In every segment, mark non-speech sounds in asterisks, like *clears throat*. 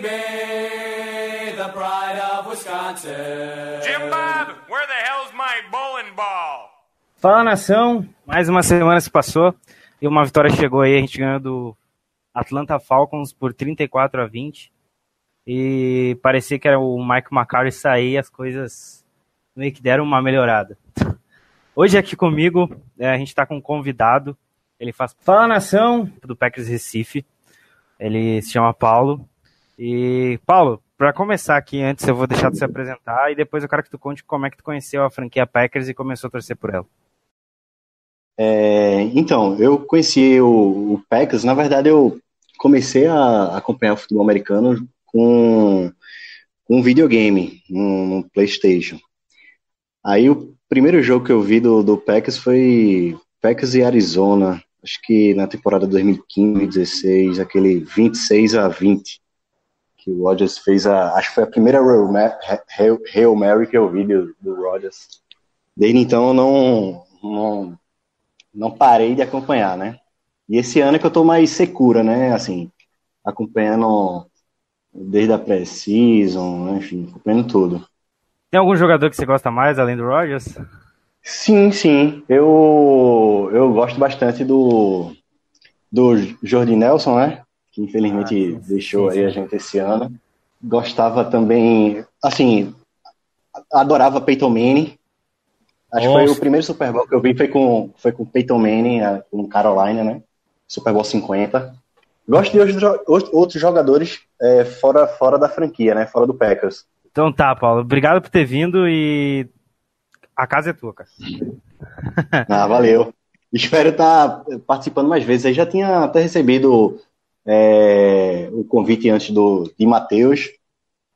baby, the pride of Wisconsin. Jim Bob, where the hell's my bowling ball? Fala nação, mais uma semana se passou e uma vitória chegou aí, a gente ganhou do Atlanta Falcons por 34 a 20 e parecia que era o Mike McCarthy sair e as coisas meio que deram uma melhorada. Hoje aqui comigo é, a gente está com um convidado, ele faz Fala Nação. do Packers Recife, ele se chama Paulo e Paulo, para começar aqui antes eu vou deixar de se apresentar e depois eu quero que tu conte como é que tu conheceu a franquia Packers e começou a torcer por ela. É, então, eu conheci o, o Packers, na verdade eu comecei a acompanhar o futebol americano com, com um videogame, no, no Playstation. Aí o primeiro jogo que eu vi do, do Packers foi Packers e Arizona, acho que na temporada 2015-16, aquele 26 a 20, que o Rodgers fez a, acho que foi a primeira Hail Ma- Hail- Hail Mary que eu vi do, do Rodgers. Desde então eu não, não não parei de acompanhar, né? E esse ano é que eu tô mais secura, né? Assim, acompanhando desde a pré-season, enfim, acompanhando tudo. Tem algum jogador que você gosta mais além do Rodgers? Sim, sim. Eu, eu gosto bastante do, do Jordi Nelson, né? Que infelizmente Ah, sim, deixou sim, aí a sim. gente esse ano. Gostava também, assim, adorava Peyton Manning. Acho que foi Nossa. o primeiro Super Bowl que eu vi foi com, foi com Peyton Manning, com Carolina, né? Super Bowl 50. Gosto de outros, jo- outros jogadores é, fora, fora da franquia, né? Fora do Packers. Então tá, Paulo. Obrigado por ter vindo e a casa é tua, cara. Ah, valeu. Espero estar participando mais vezes. Aí já tinha até recebido é, o convite antes do, de Matheus,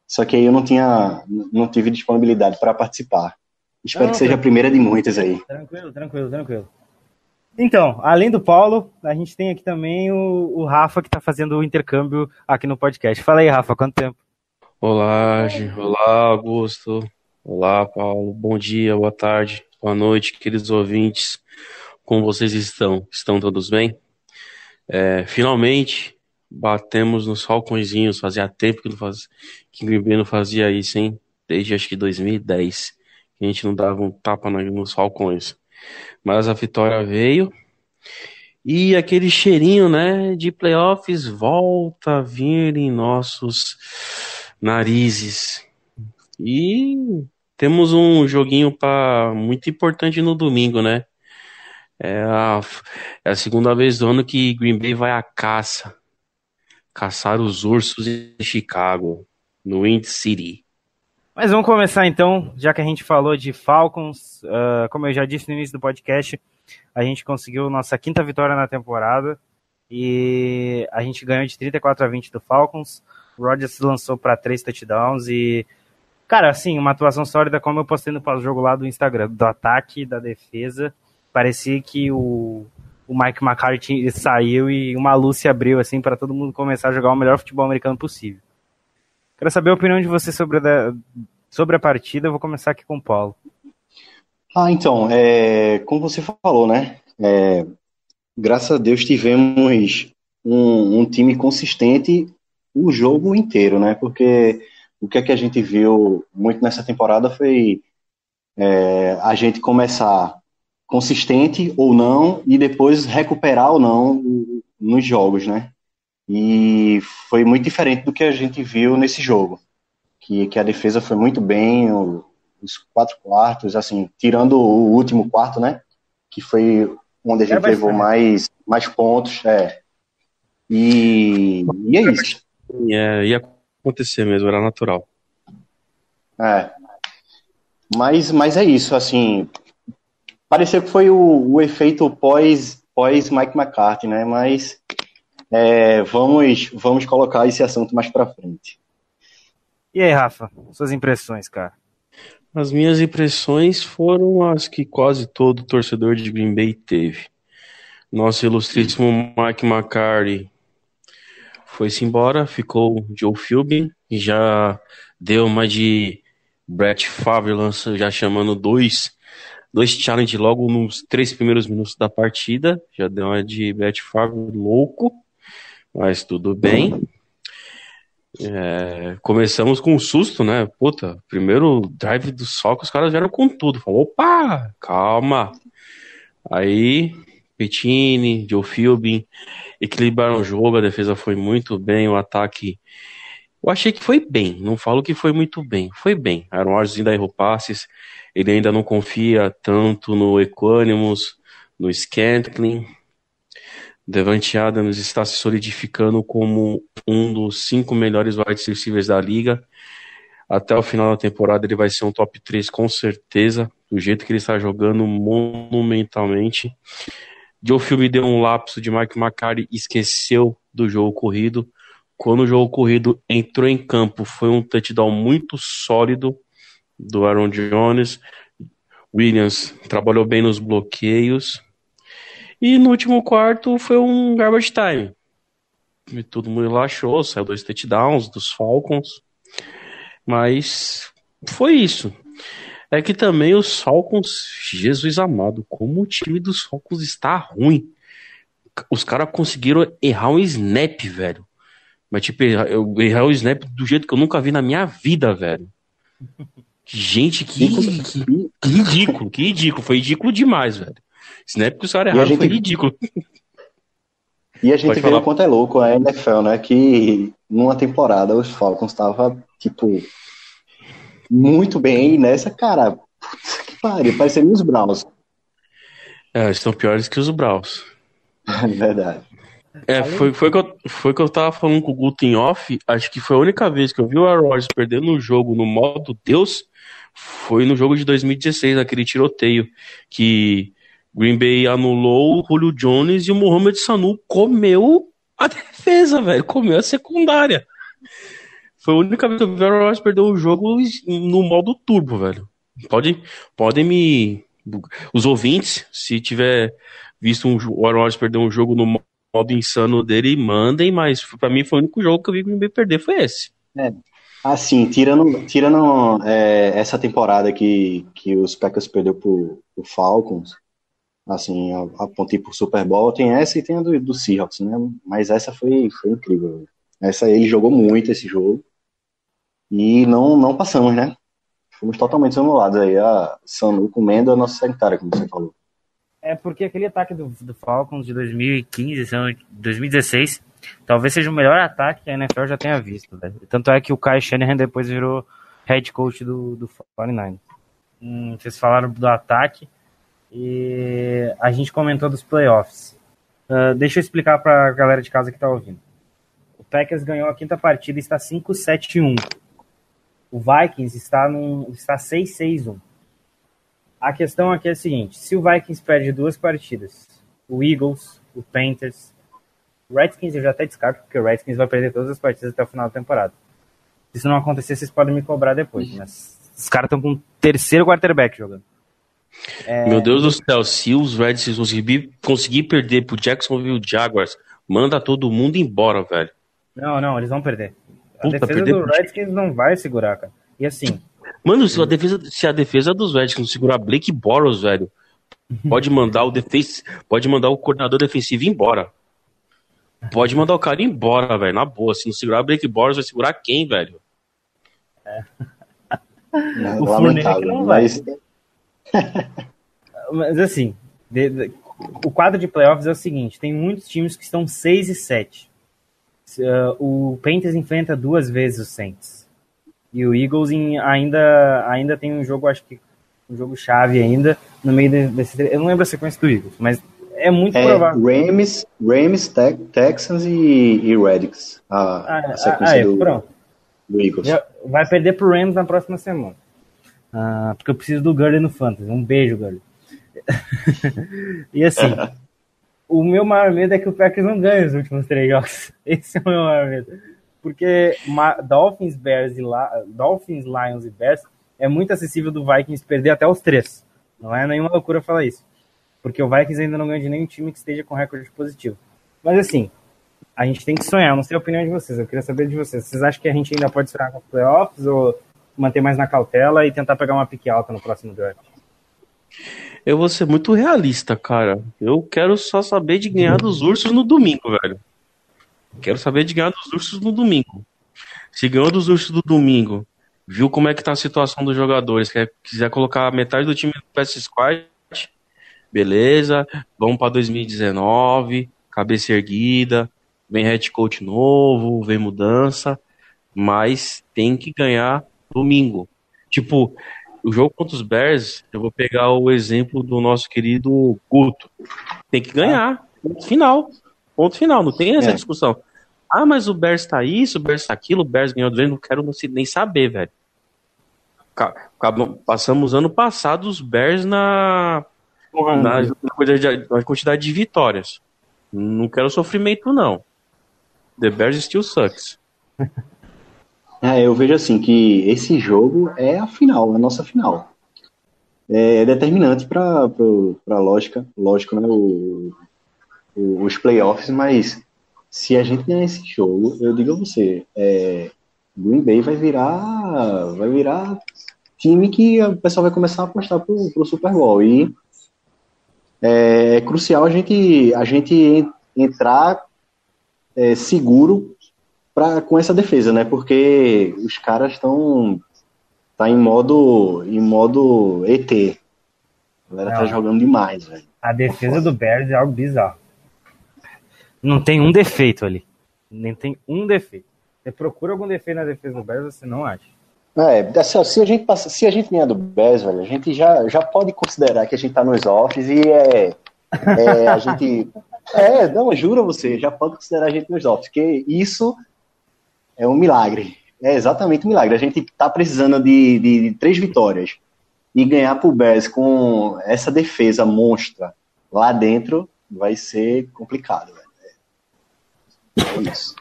só que aí eu não tinha, não tive disponibilidade para participar. Espero Não, que seja a primeira de muitas aí. Tranquilo, tranquilo, tranquilo. Então, além do Paulo, a gente tem aqui também o, o Rafa que tá fazendo o intercâmbio aqui no podcast. Fala aí, Rafa, quanto tempo? Olá, Gi. Olá, Augusto. Olá, Paulo. Bom dia, boa tarde, boa noite, queridos ouvintes. Como vocês estão? Estão todos bem? É, finalmente batemos nos Falcõezinhos. Fazia tempo que, não faz... que Green Bay não fazia isso, hein? Desde acho que 2010 que a gente não dava um tapa nos Falcões. Mas a vitória veio. E aquele cheirinho, né, de playoffs volta a vir em nossos narizes. E temos um joguinho pra, muito importante no domingo, né? É a, é a segunda vez do ano que Green Bay vai à caça. Caçar os ursos em Chicago, no Wind City. Mas vamos começar então, já que a gente falou de Falcons, ah, como eu já disse no início do podcast, a gente conseguiu nossa quinta vitória na temporada e a gente ganhou de 34 a 20 do Falcons. O Rodgers lançou para três touchdowns e, cara, assim, uma atuação sólida, como eu postei no pós-jogo lá do Instagram, do ataque, da defesa. Parecia que o, o Mike McCarthy saiu e uma luz se abriu assim para todo mundo começar a jogar o melhor futebol americano possível. Quero saber a opinião de você sobre a, sobre a partida. Eu vou começar aqui com o Paulo. Ah, então, é, como você falou, né? é, graças a Deus tivemos um, um time consistente o jogo inteiro, né? Porque o que é que a gente viu muito nessa temporada foi é, a gente começar consistente ou não e depois recuperar ou não nos jogos, né? E foi muito diferente do que a gente viu nesse jogo, que, que a defesa foi muito bem, o- os quatro quartos, assim, tirando o último quarto, né? Que foi onde a gente bastante. levou mais, mais pontos, é. E, e é isso. E, é, ia acontecer mesmo, era natural. É. Mas, mas é isso, assim. Pareceu que foi o, o efeito pós, pós Mike McCarthy, né? Mas é, vamos, vamos colocar esse assunto mais para frente. E aí, Rafa, suas impressões, cara? As minhas impressões foram as que quase todo torcedor de Green Bay teve. Nosso ilustríssimo Mike McCarthy foi-se embora, ficou Joe Philbin, e já deu uma de Brett Favre lança, já chamando dois, dois challenge logo nos três primeiros minutos da partida, já deu uma de Brett Favre louco, mas tudo bem. É, começamos com um susto, né? Puta, primeiro drive do Soco, os caras vieram com tudo. Falou, opa, calma. Aí, Petini, Joe Philbin equilibraram o jogo, a defesa foi muito bem, o ataque. Eu achei que foi bem, não falo que foi muito bem, foi bem. Aaron Rodgers ainda errou passes, ele ainda não confia tanto no Equanimus, no Scantling, Devante Adams está se solidificando como um dos cinco melhores wide receivers da liga. Até o final da temporada ele vai ser um top 3 com certeza, do jeito que ele está jogando monumentalmente. Joe Philby deu um lapso de Mike McCarthy esqueceu do jogo corrido. Quando o jogo corrido entrou em campo, foi um touchdown muito sólido do Aaron Jones. Williams trabalhou bem nos bloqueios. E no último quarto foi um garbage time. E todo mundo relaxou, saiu dois touchdowns dos Falcons. Mas foi isso. É que também os Falcons, Jesus amado, como o time dos Falcons está ruim. Os caras conseguiram errar um snap, velho. Mas, tipo, errar o snap do jeito que eu nunca vi na minha vida, velho. Gente, que, que, que ridículo, que ridículo. Foi ridículo demais, velho. Snap que os caras erraram gente... foi ridículo. *laughs* E a gente vê o quanto é louco a NFL, né? Que numa temporada os Falcons estavam, tipo, muito bem e nessa, cara, putz, que pariu, parecendo os Browns. É, estão piores que os Browns. *laughs* Verdade. É, foi, foi, que eu, foi que eu tava falando com o Guto em off. Acho que foi a única vez que eu vi o Aaron Rodgers perdendo um jogo no modo Deus. Foi no jogo de 2016, naquele tiroteio. Que Green Bay anulou o Julio Jones e o Mohamed Sanu comeu a defesa, velho. Comeu a secundária. Foi a única vez que o Aaron Rodgers perdeu o jogo no modo turbo, velho. Pode, podem me. Os ouvintes, se tiver visto um, o Aaron Rodgers perder um jogo no modo insano dele, mandem, mas para mim foi o único jogo que eu vi o Green Bay perder, foi esse. É. Assim, tirando, tirando é, essa temporada que, que os Packers perdeu pro, pro Falcons, assim, apontei pro Super Bowl, tem essa e tem a do, do Seahawks, né? Mas essa foi, foi incrível. Essa ele jogou muito esse jogo. E não, não passamos, né? Fomos totalmente anulados aí. A Sanu comendo a nossa secretária, como você falou. É porque aquele ataque do, do Falcons de 2015, 2016, talvez seja o melhor ataque que a NFL já tenha visto. Tanto é que o Kai Shanahan depois virou head coach do, do 49 hum, Vocês falaram do ataque e a gente comentou dos playoffs. Uh, deixa eu explicar para a galera de casa que está ouvindo. O Packers ganhou a quinta partida e está 5-7-1. O Vikings está, está 6-6-1. A questão aqui é a seguinte: se o Vikings perde duas partidas, o Eagles, o Panthers, o Redskins eu já até descarto, porque o Redskins vai perder todas as partidas até o final da temporada. Se isso não acontecer, vocês podem me cobrar depois, mas os caras estão com o terceiro quarterback jogando. É... Meu Deus do céu, se os Redskins conseguir, conseguir perder pro Jacksonville Jaguars, manda todo mundo embora, velho. Não, não, eles vão perder. A Puta, defesa do Redskins não vai segurar, cara. E assim. Mano, se a defesa, se a defesa dos Redskins segurar Blake Boros, velho, pode mandar o defense, pode mandar o coordenador defensivo embora. Pode mandar o cara embora, velho, na boa. Se não segurar Blake Boros, vai segurar quem, velho? É. Não, o lamentável, não vai. Mas... Mas assim, de, de, o quadro de playoffs é o seguinte: tem muitos times que estão 6 e 7. Uh, o Panthers enfrenta duas vezes o Saints. E o Eagles em, ainda, ainda tem um jogo, acho que um jogo chave ainda, no meio desse. Eu não lembro a sequência do Eagles, mas é muito é, provável. Rams, Rams te, Texans e, e Redix. A, ah, a sequência ah, é, do, pronto. do Eagles. Já vai perder pro Rams na próxima semana. Uh, porque eu preciso do Gurley no Fantasy. Um beijo, Gurley. *laughs* e assim, *laughs* o meu maior medo é que o Packers não ganhe os últimos três jogos. *laughs* Esse é o meu maior medo. Porque Dolphins, Bears e La Dolphins, Lions e Bears é muito acessível do Vikings perder até os três. Não é nenhuma loucura falar isso. Porque o Vikings ainda não ganha de nenhum time que esteja com recorde positivo. Mas assim, a gente tem que sonhar. Eu não sei a opinião de vocês. Eu queria saber de vocês. Vocês acham que a gente ainda pode sonhar com playoffs ou manter mais na cautela e tentar pegar uma pique alta no próximo draft? Eu vou ser muito realista, cara. Eu quero só saber de ganhar dos ursos no domingo, velho. Quero saber de ganhar dos ursos no domingo. Se ganhou dos ursos do domingo, viu como é que tá a situação dos jogadores, quer, quiser colocar metade do time no PS Squad, beleza, vamos para 2019, cabeça erguida, vem head coach novo, vem mudança, mas tem que ganhar domingo. Tipo, o jogo contra os Bears, eu vou pegar o exemplo do nosso querido Guto. Tem que ganhar. Final. Ponto final. Não tem essa é. discussão. Ah, mas o Bears tá isso, o Bears tá aquilo, o Bears ganhou do não quero nem saber, velho. Passamos ano passado os Bears na, na, na quantidade de vitórias. Não quero sofrimento, não. The Bears still sucks. *laughs* É, eu vejo assim que esse jogo é a final, a nossa final. É, é determinante para a lógica, lógico, né, o, os playoffs, mas se a gente ganhar esse jogo, eu digo a você, é, Green Bay vai virar, vai virar time que o pessoal vai começar a apostar pro, pro Super Bowl e é, é crucial a gente a gente entrar é, seguro pra, com essa defesa, né? Porque os caras estão tá em modo em modo ET. A galera tá jogando demais, velho. A defesa do Bears é algo bizarro. Não tem um defeito ali. Nem tem um defeito. Você procura algum defeito na defesa do Bears, você não acha. É, se a gente passa, se a gente ganhar do Bears, velho, a gente já, já pode considerar que a gente tá nos offs e é, é a gente *laughs* é, não, juro você, já pode considerar a gente nos offs, porque isso é um milagre. É exatamente um milagre. A gente tá precisando de, de, de três vitórias e ganhar pro Bears com essa defesa monstra lá dentro vai ser complicado, velho. É isso.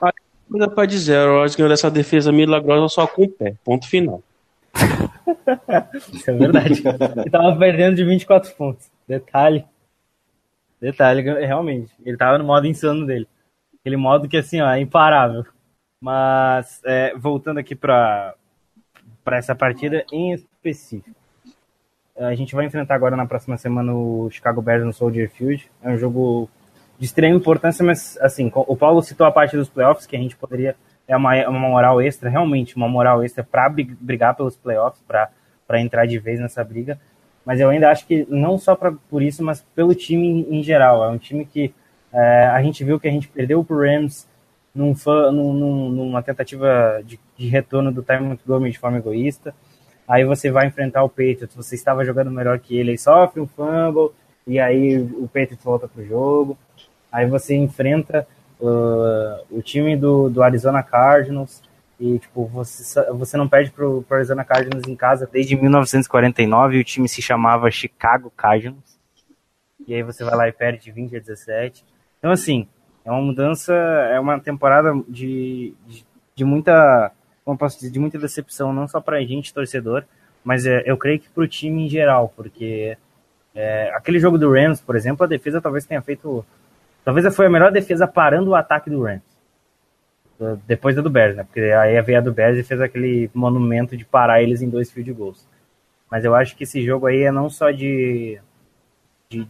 Coisa pra dizer, o Rodgers ganhou dessa defesa milagrosa só com o pé. Ponto final. Isso é verdade. Ele tava perdendo de 24 pontos. Detalhe. Detalhe, realmente. Ele tava no modo insano dele. Aquele modo que, assim, ó, é imparável. Mas, é, voltando aqui para essa partida em específico. A gente vai enfrentar agora na próxima semana o Chicago Bears no Soldier Field. É um jogo de extrema importância, mas, assim, o Paulo citou a parte dos playoffs, que a gente poderia. É uma, uma moral extra, realmente, uma moral extra para brigar pelos playoffs, para entrar de vez nessa briga mas eu ainda acho que não só pra, por isso, mas pelo time em, geral. É um time que é, a gente viu que a gente perdeu pro Rams num, num, numa tentativa de, de, retorno do Ty Montgomery de forma egoísta. Aí você vai enfrentar o Patriots, você estava jogando melhor que ele, ele sofre um fumble, e aí o Patriots volta pro jogo. Aí você enfrenta uh, o time do, do Arizona Cardinals, e, tipo, você, você não perde pro, pro Arizona Cardinals em casa desde 1949 e o time se chamava Chicago Cardinals. E aí você vai lá e perde de 20 a 17. Então, assim, é uma mudança, é uma temporada de, de, de muita, como posso dizer, de muita decepção, não só pra gente, torcedor, mas é, eu creio que pro time em geral, porque é, aquele jogo do Rams, por exemplo, a defesa talvez tenha feito. Talvez foi a melhor defesa parando o ataque do Rams depois da do Bears, né? Porque aí veio a do Bears e fez aquele monumento de parar eles em dois field goals. Mas eu acho que esse jogo aí é não só de, de,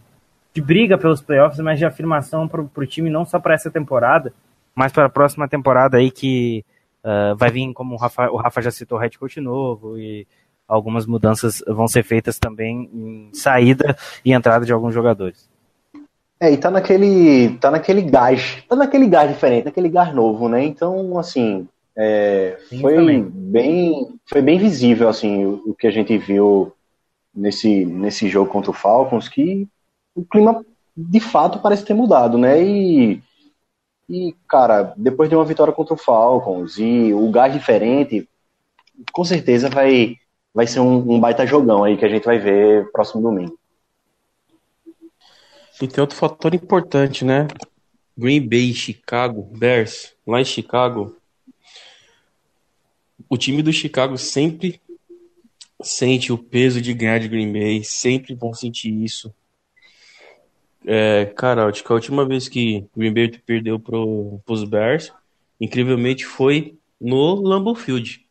de briga pelos playoffs, mas de afirmação para o time, não só para essa temporada, mas para a próxima temporada aí que uh, vai vir, como o Rafa, o Rafa já citou, head coach novo e algumas mudanças vão ser feitas também em saída e entrada de alguns jogadores. É, e tá naquele, tá naquele gás, tá naquele gás diferente, naquele gás novo, né? Então, assim, é, foi bem, foi bem visível, assim, o, o, que a gente viu nesse, nesse jogo contra o Falcons, que o clima, de fato, parece ter mudado, né? E, e, cara, depois de uma vitória contra o Falcons e o gás diferente, com certeza vai, vai ser um, um baita jogão aí que a gente vai ver próximo domingo. E tem outro fator importante, né? Green Bay, Chicago, Bears, lá em Chicago. O time do Chicago sempre sente o peso de ganhar de Green Bay, sempre vão sentir isso. É, cara, acho que a última vez que Green Bay perdeu pro, pros Bears, incrivelmente foi no Lambeau Field.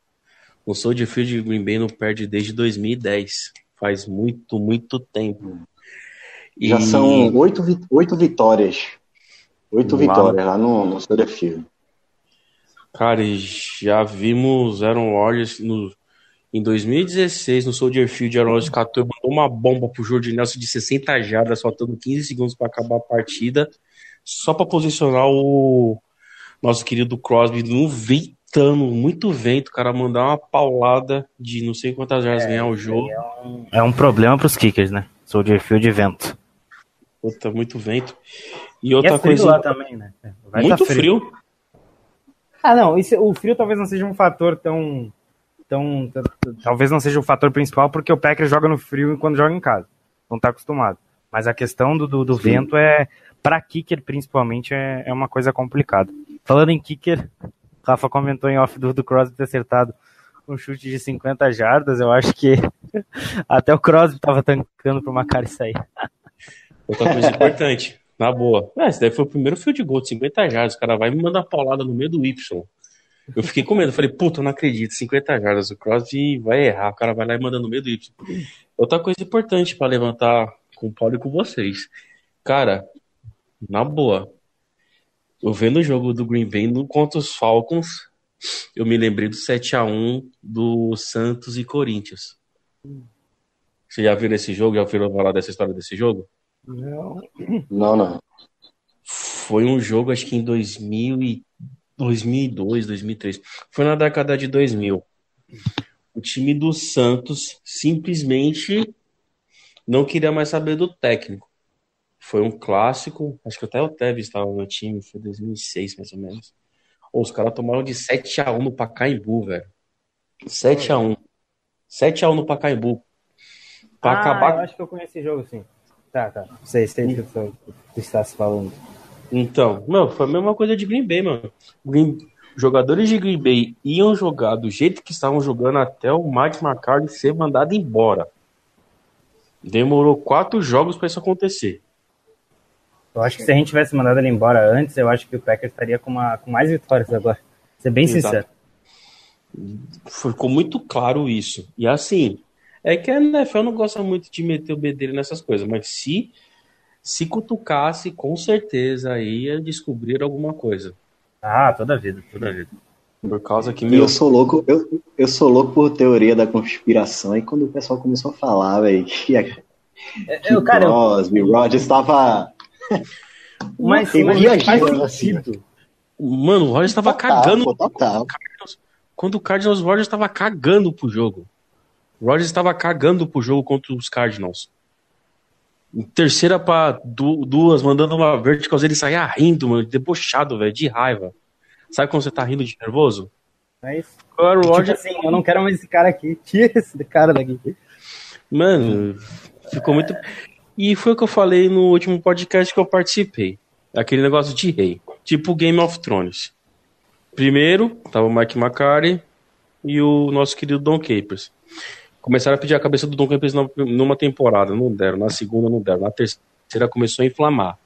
No Soldier Field, Green Bay não perde desde 2010. Faz muito, muito tempo. E... Já são oito, oito vitórias. Oito lá vitórias lá no, no Soldier Field. Cara, já vimos Aaron Rodgers no, em 2016, no Soldier Field, Aaron Rodgers catou mandou uma bomba pro Jordi Nelson de 60 jardas, faltando 15 segundos para acabar a partida, só para posicionar o nosso querido Crosby no ventando, muito vento, cara, mandar uma paulada de não sei quantas jardas é, ganhar o jogo. É um, é um problema pros kickers, né? Soldier Field e vento. Puta, muito vento. E outra e é coisa. lá também, né? Vai muito tá frio. frio. Ah, não, isso, o frio talvez não seja um fator tão, tão. Talvez não seja o fator principal, porque o Packers joga no frio quando joga em casa. Não tá acostumado. Mas a questão do, do, do vento é. Pra kicker, principalmente, é, é uma coisa complicada. Falando em kicker, Rafa comentou em off do, do Crosby ter acertado um chute de 50 jardas. Eu acho que *laughs* até o Crosby tava tancando pra uma cara sair. Outra coisa importante, na boa. É, esse daí foi o primeiro goal de 50 jardas. O cara vai me mandar paulada no meio do Y. Eu fiquei com medo. Falei, puta, não acredito. 50 jardas. O Crosby vai errar. O cara vai lá e manda no meio do Y. Outra coisa importante para levantar com o Paulo e com vocês. Cara, na boa. Eu vendo o jogo do Green Bay contra os Falcons, eu me lembrei do 7 a 1 do Santos e Corinthians. Você já viu esse jogo? Já ouviram falar dessa história desse jogo? Não. Não, não. Foi um jogo, acho que em 2000 e 2002, 2003. Foi na década de 2000. O time do Santos simplesmente não queria mais saber do técnico. Foi um clássico, acho que até o Tevez estava no time, foi 2006 mais ou menos. Os caras tomaram de 7 a 1 no Pacaembu, velho. 7 a 1 7 a 1 no Pacaembu. Pra ah, acabar... eu acho que eu conheço esse jogo, sim. Tá, tá. Sei, sei o que você está se falando. Então, não, foi a mesma coisa de Green Bay, mano. Green... Jogadores de Green Bay iam jogar do jeito que estavam jogando até o Mike McCarthy ser mandado embora. Demorou quatro jogos para isso acontecer. Eu acho que se a gente tivesse mandado ele embora antes, eu acho que o Packers estaria com, uma, com mais vitórias agora. Ser bem Exato. sincero. Ficou muito claro isso. E assim, é que a NFL não gosta muito de meter o bedelho nessas coisas, mas se se cutucasse, com certeza ia descobrir alguma coisa. Ah, toda vida, toda vida. Por causa que meu... Eu sou louco, eu, eu sou louco por teoria da conspiração, e quando o pessoal começou a falar, velho, que, é, que eu, cara, Crosby, eu... Rogers estava... *laughs* mas, mas faz sentido. Mano, o Rogers estava cagando. Total. Quando o Cardinals, o Rogers estava cagando pro jogo. O Rodgers estava cagando pro jogo contra os Cardinals. Em terceira para duas, mandando uma vertical, ele saía rindo, mano, debochado, velho, de raiva. Sabe quando você tá rindo de nervoso? É isso. Agora, o tipo Rodgers... Assim, eu não quero mais esse cara aqui. *laughs* Tira esse cara daqui. Mano, ficou muito. *laughs* E foi o que eu falei no último podcast que eu participei. Aquele negócio de rei. Tipo Game of Thrones. Primeiro, tava o Mike McCarthy e o nosso querido Don Capers. Começaram a pedir a cabeça do Don Campbell numa temporada, não deram. Na segunda, não deram. Na terceira, começou a inflamar.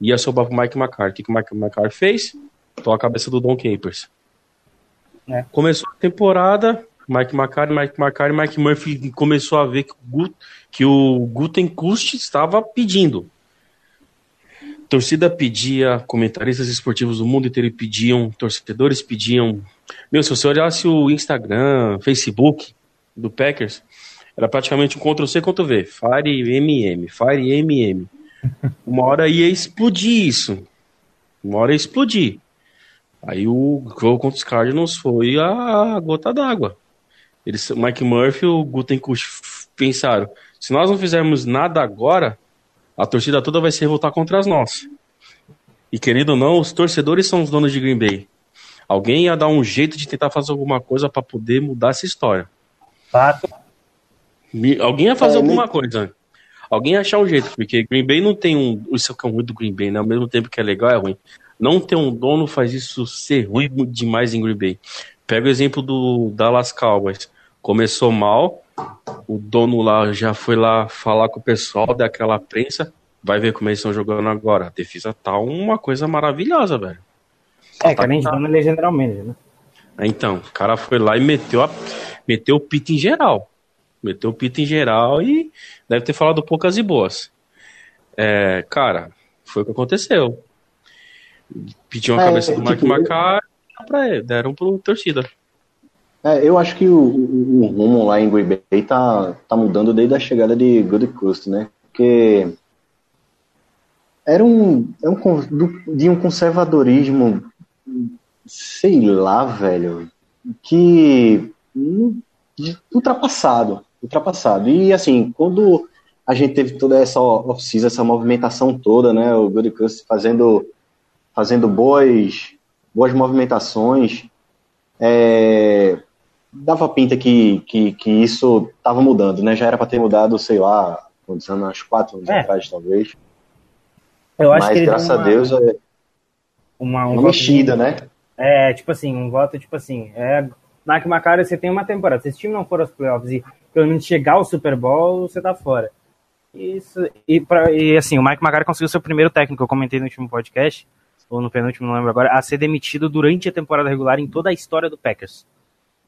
Ia sobrar pro Mike McCarthy. O que o Mike McCarthy fez? Tô a cabeça do Don Capers. É. Começou a temporada, Mike McCarthy, Mike McCarthy, Mike Murphy começou a ver que o, que o Gutenkust estava pedindo. Torcida pedia, comentaristas esportivos do mundo inteiro pediam, torcedores pediam. Meu, se você olhasse o Instagram, Facebook, do Packers era praticamente um Ctrl-C, Ctrl-V. Fire MM, Fire MM. Uma hora ia explodir isso. Uma hora ia explodir. Aí o jogo contra os Cardinals foi a gota d'água. Eles, Mike Murphy e o Gutenkust pensaram: se nós não fizermos nada agora, a torcida toda vai se revoltar contra nós. E querido ou não, os torcedores são os donos de Green Bay. Alguém ia dar um jeito de tentar fazer alguma coisa para poder mudar essa história. Fato. Alguém ia fazer é, alguma coisa. Alguém achar um jeito, porque Green Bay não tem um. Isso é o ruim do Green Bay, né? Ao mesmo tempo que é legal, é ruim. Não ter um dono faz isso ser ruim demais em Green Bay. Pega o exemplo do Dallas Cowboys. Começou mal, o dono lá já foi lá falar com o pessoal daquela prensa. Vai ver como eles estão jogando agora. A defesa tá uma coisa maravilhosa, velho. É, que além de dono, ele é general manager, né? Então, o cara foi lá e meteu, a, meteu o pito em geral. Meteu o pito em geral e deve ter falado poucas e boas. É, cara, foi o que aconteceu. Pediu a É, cabeça do Mike tipo, Macar ele, deram pro torcida. É, eu acho que o, o, rumo lá em Green Bay tá, tá mudando desde a chegada de Good Coast, né? Porque era um, é um de um conservadorismo, sei lá, velho, que ultrapassado, ultrapassado. E assim, quando a gente teve toda essa off-season, essa movimentação toda, né? O Coast fazendo, fazendo boas, boas movimentações, é, dava pinta que, que, que isso estava mudando, né? Já era para ter mudado, sei lá, quantos anos, uns quatro anos É. atrás, talvez. Eu acho Mas que graças deu a uma- Deus é uma, um uma mexida, né? É, tipo assim, um voto, tipo assim, é, Mike McCarthy, você tem uma temporada, se esse time não for aos playoffs e pelo menos chegar ao Super Bowl, você tá fora. Isso, e, pra, e assim, o Mike McCarthy conseguiu ser o primeiro técnico, eu comentei no último podcast, ou no penúltimo, não lembro agora, a ser demitido durante a temporada regular em toda a história do Packers.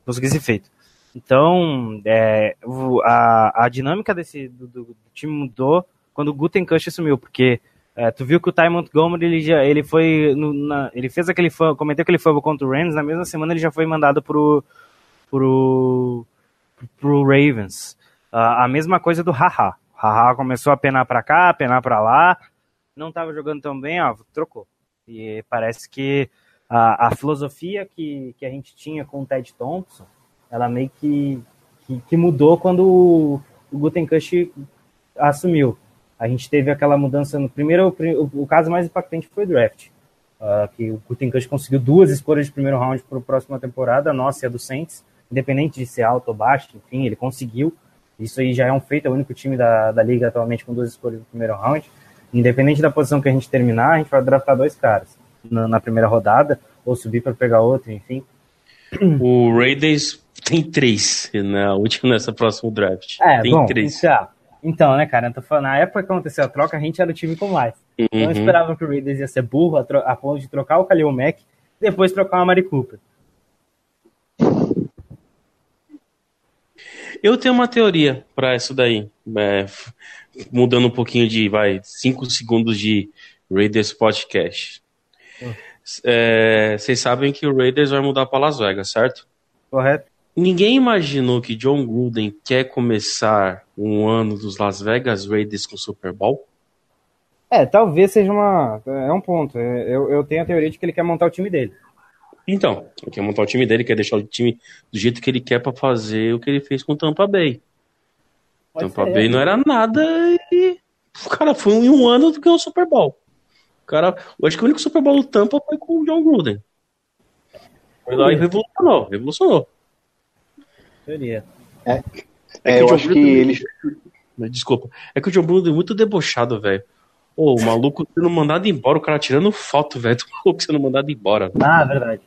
Conseguiu esse feito. Então, é, a, a dinâmica desse, do, do- do time mudou quando o Gutenkust assumiu, porque é, tu viu que o Ty Montgomery, ele, já, ele foi, no- na- ele fez aquele fã, cometeu aquele fumble contra o Rams, na mesma semana ele já foi mandado pro, pro, pro Ravens. Ah, a mesma coisa do Haha. Haha começou a penar pra cá, penar pra lá, não tava jogando tão bem, ó, trocou. E parece que a, a filosofia que, que a gente tinha com o Ted Thompson, ela meio que, que, que mudou quando o, o Gutenkust assumiu. A gente teve aquela mudança no primeiro, o, o caso mais impactante foi o draft, ah, que o Gutenkust conseguiu duas escolhas de primeiro round para a próxima temporada, a nossa e a do Saints, independente de ser alto ou baixo, enfim, ele conseguiu. Isso aí já é um feito, é o único time da, da liga atualmente com duas escolhas no primeiro round. Independente da posição que a gente terminar, a gente vai draftar dois caras na, na primeira rodada, ou subir para pegar outro, enfim. *clears throat* O Raiders tem três na última, nessa próxima draft. É, tem bom, três. Então, né, cara, na época que aconteceu a troca, a gente era o time com mais. Não Uhum. esperava que o Raiders ia ser burro a, a ponto de trocar o Khalil Mack e depois trocar o Amari Cooper. Eu tenho uma teoria pra isso daí. É, mudando um pouquinho de, vai, cinco segundos de Raiders Podcast. Hum. É, Vocês sabem que o Raiders vai mudar pra Las Vegas, certo? Correto? Ninguém imaginou que John Gruden quer começar um ano dos Las Vegas Raiders com Super Bowl? É, talvez seja uma. É um ponto. É, Eu, eu tenho a teoria de que ele quer montar o time dele. Então, ele quer montar o time dele, quer deixar o time do jeito que ele quer pra fazer o que ele fez com o Tampa Bay. Pode Tampa ser. Bay não era nada e o cara foi em um ano do que o Super Bowl. O cara, eu acho que o único Super Bowl do Tampa foi com o John Gruden. Foi lá e revolucionou, revolucionou. Teoria. É, que eu o John acho que eles. Desculpa, é que o John Gruden é muito debochado, velho. Ô, o maluco sendo mandado embora, o cara tirando foto, velho, do maluco sendo mandado embora. Ah, verdade.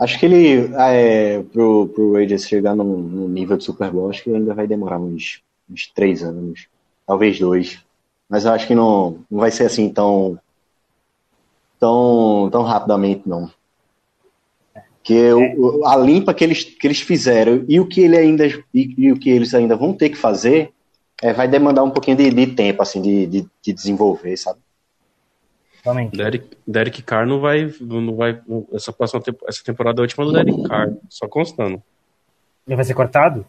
Acho que ele, é, pro, pro Raiders chegar no, no nível de Super Bowl, acho que ainda vai demorar uns, uns três anos, talvez dois. Mas eu acho que não, não vai ser assim tão, tão, tão rapidamente, não. Porque o- o- a limpa que eles, que eles fizeram e o que, ele ainda, e, e o que eles ainda vão ter que fazer é, vai demandar um pouquinho de, de tempo, assim, de, de, de desenvolver, sabe? Totalmente. Derek, Derek Carr não vai, não vai. Essa próxima essa temporada é a última do Derek Carr, só constando. Ele vai ser cortado?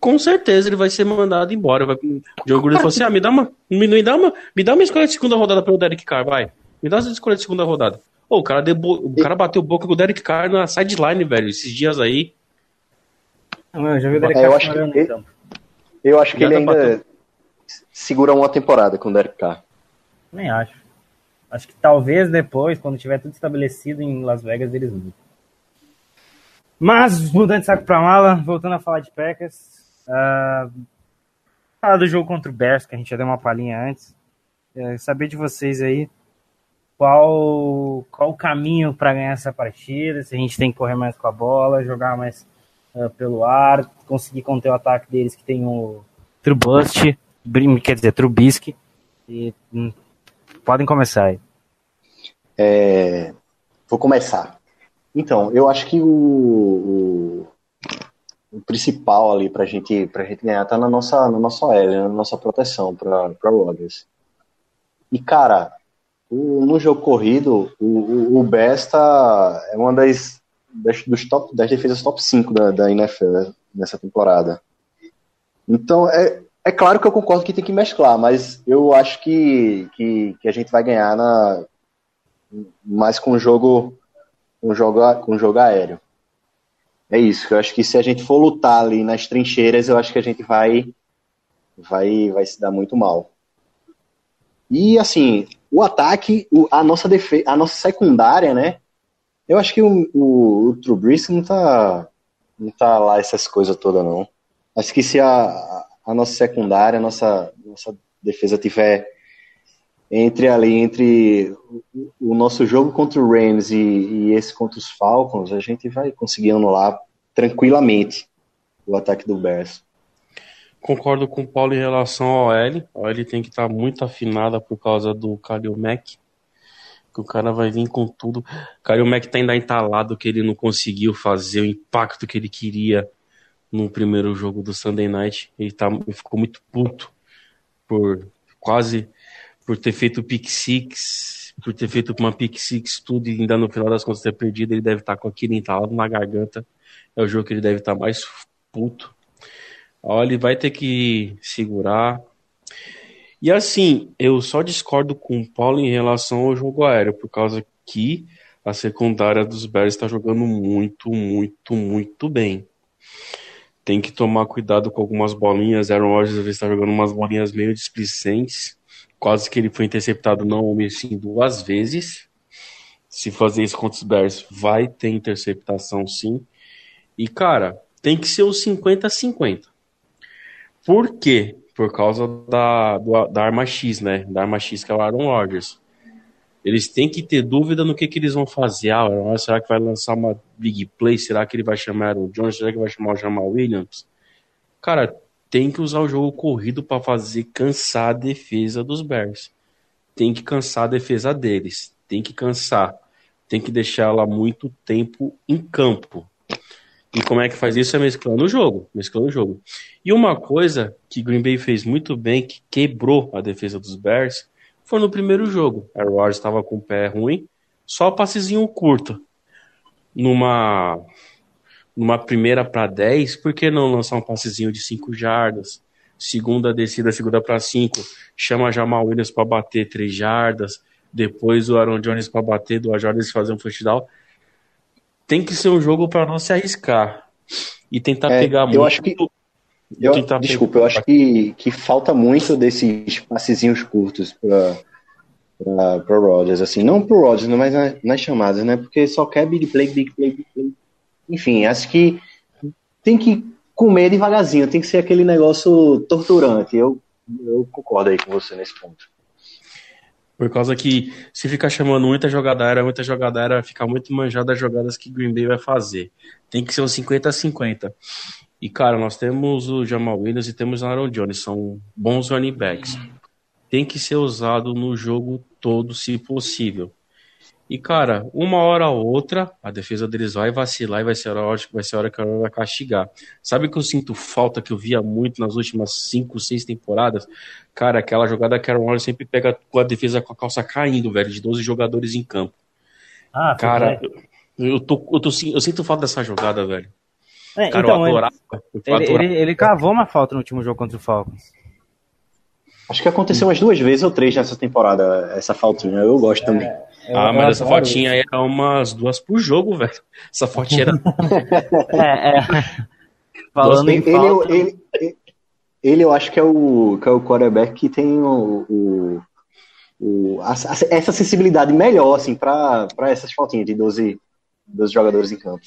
Com certeza ele vai ser mandado embora. Vai, o Gruden falou assim: ah, me dá uma, me, me dá uma, me dá uma escolha de segunda rodada pelo Derek Carr, vai. Me dá essa escolha de segunda rodada. Ô, o cara, debo, o cara bateu boca com o Derek Carr na sideline, velho, esses dias aí. Não, eu já vi o Derek É, eu Carr acho que ele-. Eu acho que ele ainda batendo. segura uma temporada com o Derek Carr. Nem acho. Acho que talvez depois, quando tiver tudo estabelecido em Las Vegas, eles mudem. Mas, mudando de saco pra mala, voltando a falar de Packers, ah, falar do jogo contra o Bears, que a gente já deu uma palhinha antes. É, saber de vocês aí qual, qual o caminho para ganhar essa partida, se a gente tem que correr mais com a bola, jogar mais uh, pelo ar, conseguir conter o ataque deles que tem o Trubust, quer dizer, Trubisky. E hum, podem começar aí. É, vou começar. Então, eu acho que o, o, o principal ali pra gente, pra gente ganhar tá na nossa, na nossa L, na nossa proteção pra Rodgers. E, cara, no jogo corrido, o, o, o Besta é uma das, das, dos top, das defesas top 5 da, da NFL nessa temporada. Então, é, é claro que eu concordo que tem que mesclar, mas eu acho que, que, que a gente vai ganhar na, mais com o jogo, com jogo, com jogo aéreo. É isso. Eu acho que se a gente for lutar ali nas trincheiras, eu acho que a gente vai, vai, vai se dar muito mal. E assim, o ataque, a nossa defesa, a nossa secundária, né? Eu acho que o, o, o não tá, não tá lá essas coisas todas, não. Acho que se a, a nossa secundária, a nossa, nossa defesa tiver entre ali, entre o, nosso jogo contra o Rams e, e, esse contra os Falcons, a gente vai conseguir anular tranquilamente o ataque do Bears. Concordo com o Paulo em relação ao L. A OL tem que estar tá muito afinada por causa do Kalil Mack. Que o cara vai vir com tudo. O Kalil Mack tá ainda entalado que ele não conseguiu fazer o impacto que ele queria no primeiro jogo do Sunday Night. Ele, tá, ele ficou muito puto por quase por ter feito pick six, por ter feito uma pick six tudo e ainda no final das contas ter perdido. Ele deve estar tá com aquilo entalado na garganta. É o jogo que ele deve estar tá mais puto. Ó, ele vai ter que segurar. E assim, eu só discordo com o Paulo em relação ao jogo aéreo, por causa que a secundária dos Bears está jogando muito, muito, muito bem tem que tomar cuidado com algumas bolinhas. Aaron Rodgers está jogando umas bolinhas meio displicentes. Quase que ele foi interceptado, não assim, duas vezes. Se fazer isso contra os Bears, vai ter interceptação sim. E, cara, tem que ser os 50-50. Por quê? Por causa da, da arma X, né? Da arma X que é o Aaron Rodgers. Eles têm que ter dúvida no que, que eles vão fazer. Ah, será que vai lançar uma big play? Será que ele vai chamar o Jones? Será que vai chamar o Jamal Williams? Cara, tem que usar o jogo corrido para fazer cansar a defesa dos Bears. Tem que cansar a defesa deles. Tem que cansar. Tem que deixar ela muito tempo em campo. E como é que faz isso? É mesclando o jogo. Mesclando o jogo. E uma coisa que Green Bay fez muito bem, que quebrou a defesa dos Bears, foi no primeiro jogo. A Rodgers estava com o pé ruim, só passezinho curto. Numa numa primeira para 10, por que não lançar um passezinho de 5 jardas? Segunda descida, segunda para 5, chama Jamal Williams para bater 3 jardas, depois o Aaron Jones para bater, duas jardas fazer um touchdown. Tem que ser um jogo para não se arriscar e tentar é, pegar eu muito. Acho que, eu, desculpa, eu acho que, que falta muito desses passezinhos curtos para para Rodgers, assim, não pro Rodgers, mas nas, nas chamadas, né? Porque só quer big play, big play, big play. Enfim, acho que tem que comer devagarzinho, tem que ser aquele negócio torturante. Eu, eu concordo aí com você nesse ponto. Por causa que se ficar chamando muita jogada aérea, muita jogada aérea, vai ficar muito manjada as jogadas que Green Bay vai fazer. Tem que ser um 50 a 50. E, cara, nós temos o Jamal Williams e temos o Aaron Jones, são bons running backs. Tem que ser usado no jogo todo, se possível. E, cara, uma hora ou outra, a defesa deles vai vacilar e vai ser a hora, vai ser a hora que ela vai castigar. Sabe que eu sinto falta que eu via muito nas últimas cinco, seis temporadas? Cara, aquela jogada que a Aaron sempre pega com a defesa com a calça caindo, velho, de 12 jogadores em campo. Ah, cara, eu, eu, tô, eu, tô, eu sinto falta dessa jogada, velho. É, Cara, então, eu adorava. Ele, eu adorava. Ele, ele, cavou uma falta no último jogo contra o Falcons. Acho que aconteceu umas duas vezes ou três nessa temporada, essa faltinha. Eu gosto é, também. Eu, ah, mas essa fotinha aí é umas duas por jogo, *laughs* velho. Essa fotinha era. é, é. *laughs* Falando em ele, falta... ele, ele, ele, eu acho que é o, que é o quarterback que tem o, o, o a, a, essa sensibilidade melhor, assim, para essas faltinhas de 12, 12 jogadores em campo.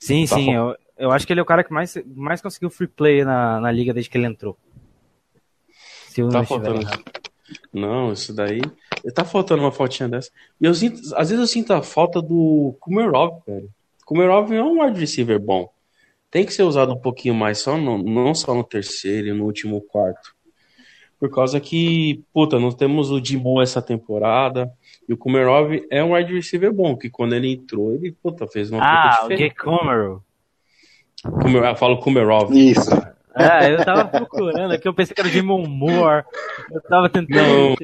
Sim, tá sim, eu, eu acho que ele é o cara que mais, mais conseguiu free play na, na liga desde que ele entrou. Se eu tá não faltando. Errado. Não, isso daí. Tá faltando uma fotinha dessa. E eu sinto, às vezes eu sinto a falta do Kumerov, velho. Kumerov é um wide receiver bom. Tem que ser usado um pouquinho mais, só no, não só no terceiro e no último quarto. Por causa que, puta, nós temos o Dimo essa temporada. E o Kumerov é um wide receiver bom, que quando ele entrou, ele, puta, fez uma Ah, o Jake Kumerov. Kumer, eu falo Kumerov. Isso. Ah, eu tava procurando aqui, eu pensei que era o Jimon Moore. Eu tava tentando.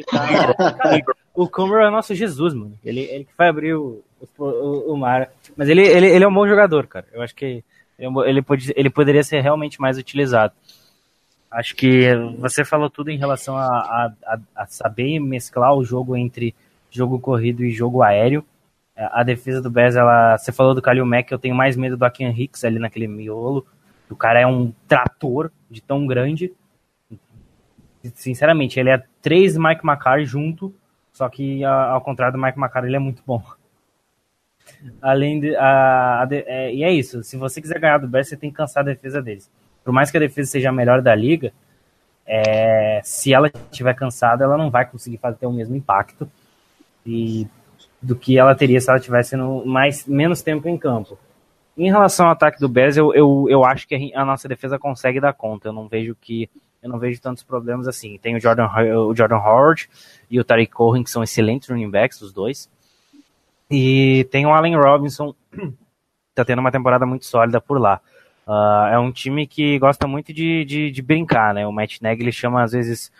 O Comer é nosso Jesus, mano. Ele, ele que vai abrir o, o, o, mar. Mas ele, ele, ele é um bom jogador, cara. Eu acho que ele, pode, ele poderia ser realmente mais utilizado. Acho que você falou tudo em relação a, a, a saber mesclar o jogo entre jogo corrido e jogo aéreo. A defesa do Bears, ela, você falou do Kalil Mack, eu tenho mais medo do Akin Hicks ali naquele miolo o cara é um trator de tão grande. Sinceramente, ele é três Mike McCarthy junto, só que ao contrário do Mike McCarthy, ele é muito bom. Além de, a, a é, e é isso. Se você quiser ganhar do Bears, você tem que cansar a defesa deles. Por mais que a defesa seja a melhor da liga, é, se ela estiver cansada, ela não vai conseguir fazer o mesmo impacto e, do que ela teria se ela tivesse no, mais menos tempo em campo. Em relação ao ataque do Bears, eu, eu, eu acho que a nossa defesa consegue dar conta. Eu não vejo que eu não vejo tantos problemas assim. Tem o Jordan, o Jordan Howard e o Tariq Cohen, que são excelentes running backs, os dois. E tem o Allen Robinson, *clears throat* tá tendo uma temporada muito sólida por lá. Uh, é um time que gosta muito de, de, de, brincar, né? O Matt Nagy chama às vezes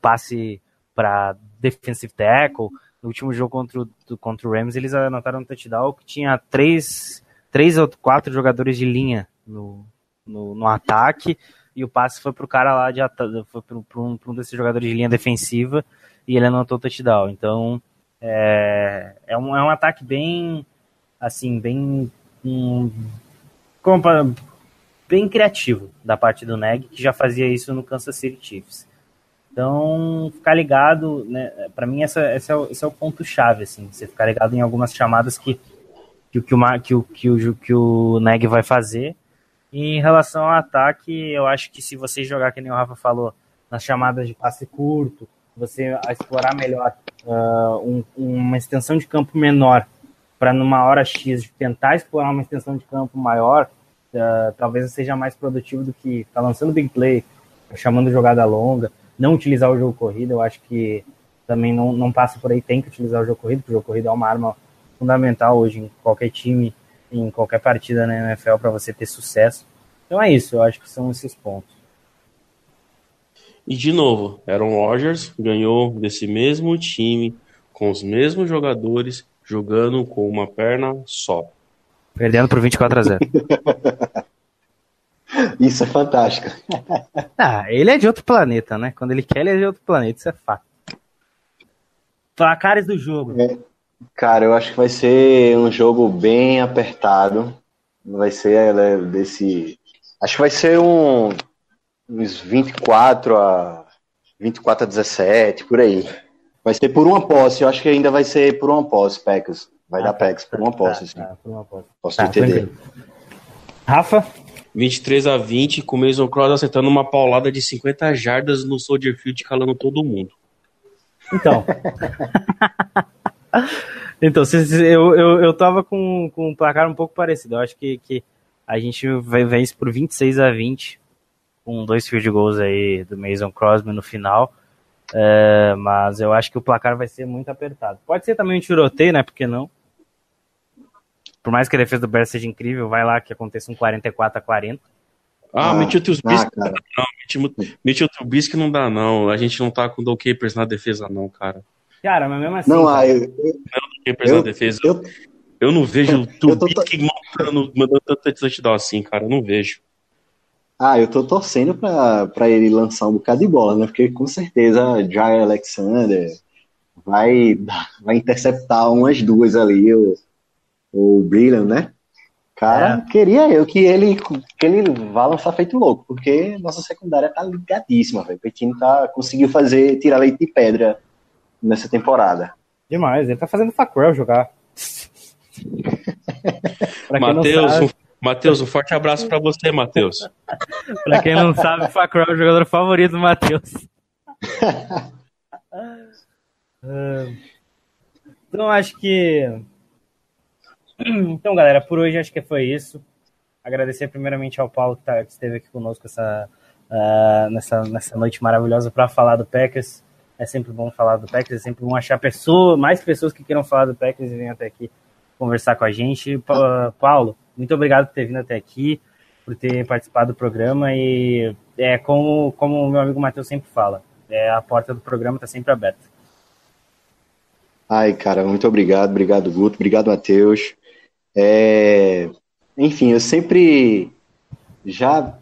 passe para defensive tackle. No último jogo contra o, contra o Rams, eles anotaram um touchdown que tinha três três ou quatro jogadores de linha no, no, no ataque e o passe foi pro cara lá de foi pro, um, um desses jogadores de linha defensiva e ele anotou o touchdown. Então é, é, um, é um ataque bem assim, bem um, como, bem criativo da parte do Neg, que já fazia isso no Kansas City Chiefs. Então, ficar ligado, né, para mim essa, esse, é o, esse é o ponto chave, assim, você ficar ligado em algumas chamadas que que o que o, que o, que o, que o Neg vai fazer. E em relação ao ataque, eu acho que se você jogar, que nem o Rafa falou, nas chamadas de passe curto, você explorar melhor uh, um, uma extensão de campo menor para numa hora X tentar explorar uma extensão de campo maior, uh, talvez seja mais produtivo do que tá lançando big play, chamando jogada longa, não utilizar o jogo corrido, eu acho que também não, não passa por aí, tem que utilizar o jogo corrido, porque o jogo corrido é uma arma fundamental hoje em qualquer time, em qualquer partida na NFL para você ter sucesso. Então é isso, eu acho que são esses pontos. E de novo, Aaron Rodgers ganhou desse mesmo time, com os mesmos jogadores, jogando com uma perna só. Perdendo por 24 a 0. *laughs* Isso é fantástico. *laughs* Ah, ele é de outro planeta, né? Quando ele quer, ele é de outro planeta, isso é fato. Placares do jogo. É. Cara, eu acho que vai ser um jogo bem apertado. Vai ser né, desse. Acho que vai ser um, uns 24 a 24 a 17, por aí. Vai ser por uma posse. Eu acho que ainda vai ser por uma posse, Packers. Vai ah, dar Packers por uma posse, tá, tá, por uma posse. Posso tá, entender. Rafa? 23 a 20, com o Mason Cross acertando uma paulada de 50 jardas no Soldier Field, calando todo mundo. Então. *laughs* *laughs* então, eu, eu, eu tava com, com um placar um pouco parecido. Eu acho que, que a gente vai ver isso por 26 a 20, com dois field goals aí do Mason Crosby no final. É, mas eu acho que o placar vai ser muito apertado. Pode ser também um tiroteio, né? Por que não? Por mais que a defesa do Bears seja incrível, vai lá que aconteça um 44 a 40. Ah, ah Mitchell Trubisky ah, não, Mitchell Trubisky não dá não. A gente não tá com o Capers na defesa não, cara. Cara, mas mesmo assim. Não, ah, eu, eu, eu, defesa. Eu, eu não vejo o Trubisky mandando, mandando tanta touchdown assim, cara. Eu não vejo. Ah, eu tô torcendo pra, pra ele lançar um bocado de bola, né? Porque com certeza Jair Alexander vai, vai interceptar umas duas ali, o, o Brilliant, né? Cara, é. queria eu que ele, que ele vá lançar feito louco, porque nossa secundária tá ligadíssima, velho. O time tá, conseguiu fazer, tirar leite de pedra nessa temporada. Demais, ele tá fazendo Facrell jogar. *laughs* Matheus, Matheus, um forte abraço para você, Matheus. *laughs* pra quem não sabe, Facro é o jogador favorito do Matheus. *laughs* então, acho que. *clears throat* Então, galera, por hoje acho que foi isso. Agradecer primeiramente ao Paulo que, tá, que esteve aqui conosco essa, uh, nessa, nessa noite maravilhosa para falar do Packers. É sempre bom falar do Packers, é sempre bom achar pessoa, mais pessoas que queiram falar do Packers e venham até aqui conversar com a gente. Pa Paulo, muito obrigado por ter vindo até aqui, por ter participado do programa e é como, como o meu amigo Matheus sempre fala, é, a porta do programa está sempre aberta. Ai, cara, muito obrigado, obrigado, Guto, obrigado, Matheus. É, enfim, eu sempre já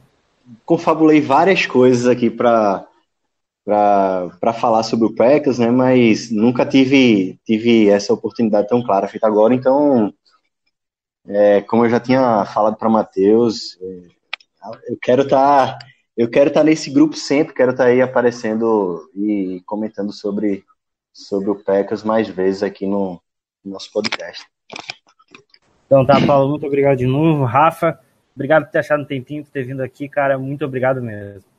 confabulei várias coisas aqui para para falar sobre o Packers, né? Mas nunca tive tive essa oportunidade tão clara feita agora. Então, é, como eu já tinha falado para Matheus, é, eu quero estar tá, eu quero estar tá nesse grupo sempre, quero estar tá aí aparecendo e comentando sobre sobre o Packers mais vezes aqui no, no nosso podcast. Então tá, Paulo, muito obrigado de novo. Rafa, obrigado por ter achado um tempinho, por ter vindo aqui, cara. Muito obrigado mesmo.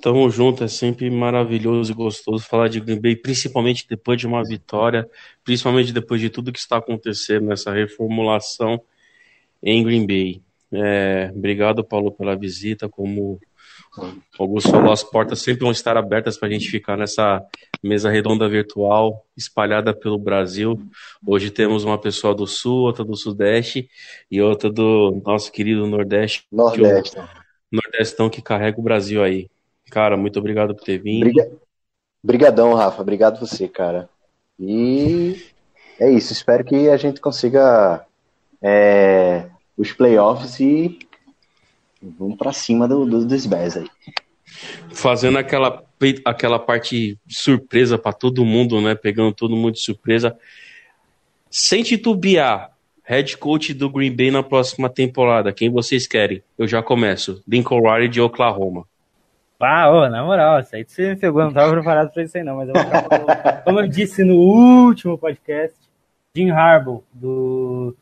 Tamo junto, é sempre maravilhoso e gostoso falar de Green Bay, principalmente depois de uma vitória, principalmente depois de tudo que está acontecendo nessa reformulação em Green Bay. É, obrigado, Paulo, pela visita. Como o Augusto falou, as portas sempre vão estar abertas para a gente ficar nessa mesa redonda virtual espalhada pelo Brasil. Hoje temos uma pessoa do Sul, outra do Sudeste e outra do nosso querido Nordeste. Nordeste. Que Nordestão que carrega o Brasil aí. Cara, muito obrigado por ter vindo. Obrigadão, Rafa. Obrigado você, cara. E é isso. Espero que a gente consiga é, os playoffs e vamos para cima do, do, dos Bears aí. Fazendo aquela, aquela parte surpresa para todo mundo, né? Pegando todo mundo de surpresa. Sem titubear, head coach do Green Bay na próxima temporada, quem vocês querem? Eu já começo. Lincoln Riley de Oklahoma. Ah, ô, na moral, isso aí você me pegou, não estava preparado para isso aí não, mas eu vou *laughs* como eu disse no último podcast, Jim Harbaugh, do,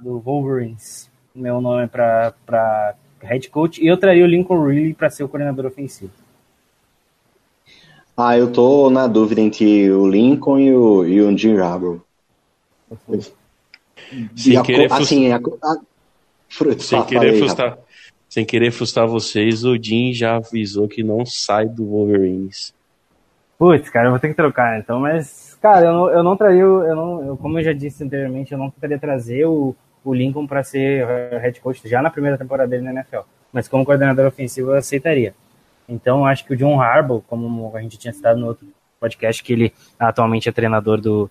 do Wolverines, meu nome é para head coach, e eu traria o Lincoln Riley para ser o coordenador ofensivo. Ah, eu tô na dúvida entre o Lincoln e o, e o Jim Harbaugh. Sem querer, assim, a, a, sem querer frustrar, sem querer frustrar vocês, o Jim já avisou que não sai do Wolverines. Putz, cara, eu vou ter que trocar então, mas, cara, eu não, eu não traria, eu não, eu, como eu já disse anteriormente, eu não tentaria trazer o, o Lincoln para ser head coach já na primeira temporada dele na NFL, mas como coordenador ofensivo eu aceitaria. Então, acho que o John Harbaugh, como a gente tinha citado no outro podcast, que ele atualmente é treinador do,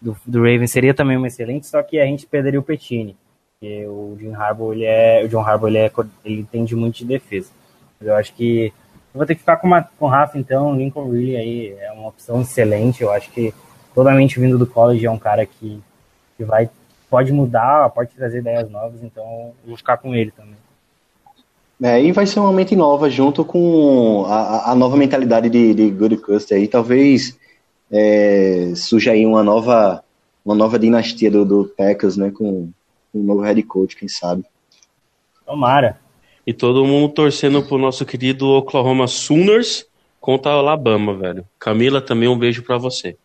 do, do Ravens, seria também um excelente, só que a gente perderia o Petini. Porque o Jim Harbaugh, ele é, o John Harbaugh, ele, é, ele entende muito de defesa. Eu acho que eu vou ter que ficar com, uma, com o Rafa, então, Lincoln Riley aí é uma opção excelente, eu acho que totalmente vindo do college é um cara que, que vai, pode mudar, pode trazer ideias novas, então vou ficar com ele também. É, e vai ser uma mente nova junto com a, a nova mentalidade de, de Good Custer aí, talvez é, surja aí uma nova, uma nova dinastia do, do Packers, né, com um novo head coach, quem sabe. Tomara. E todo mundo torcendo pro nosso querido Oklahoma Sooners contra a Alabama, velho. Camila, também um beijo para você.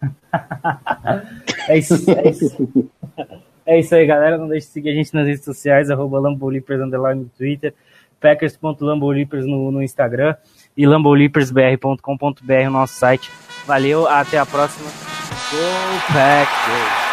*laughs* é isso, é isso. É isso aí, galera. Não deixe de seguir a gente nas redes sociais, arroba Lambolipers underline no Twitter, packers.lambolipers no, no Instagram e lambolippersbr.com.br no nosso site. Valeu, até a próxima. Go Packers!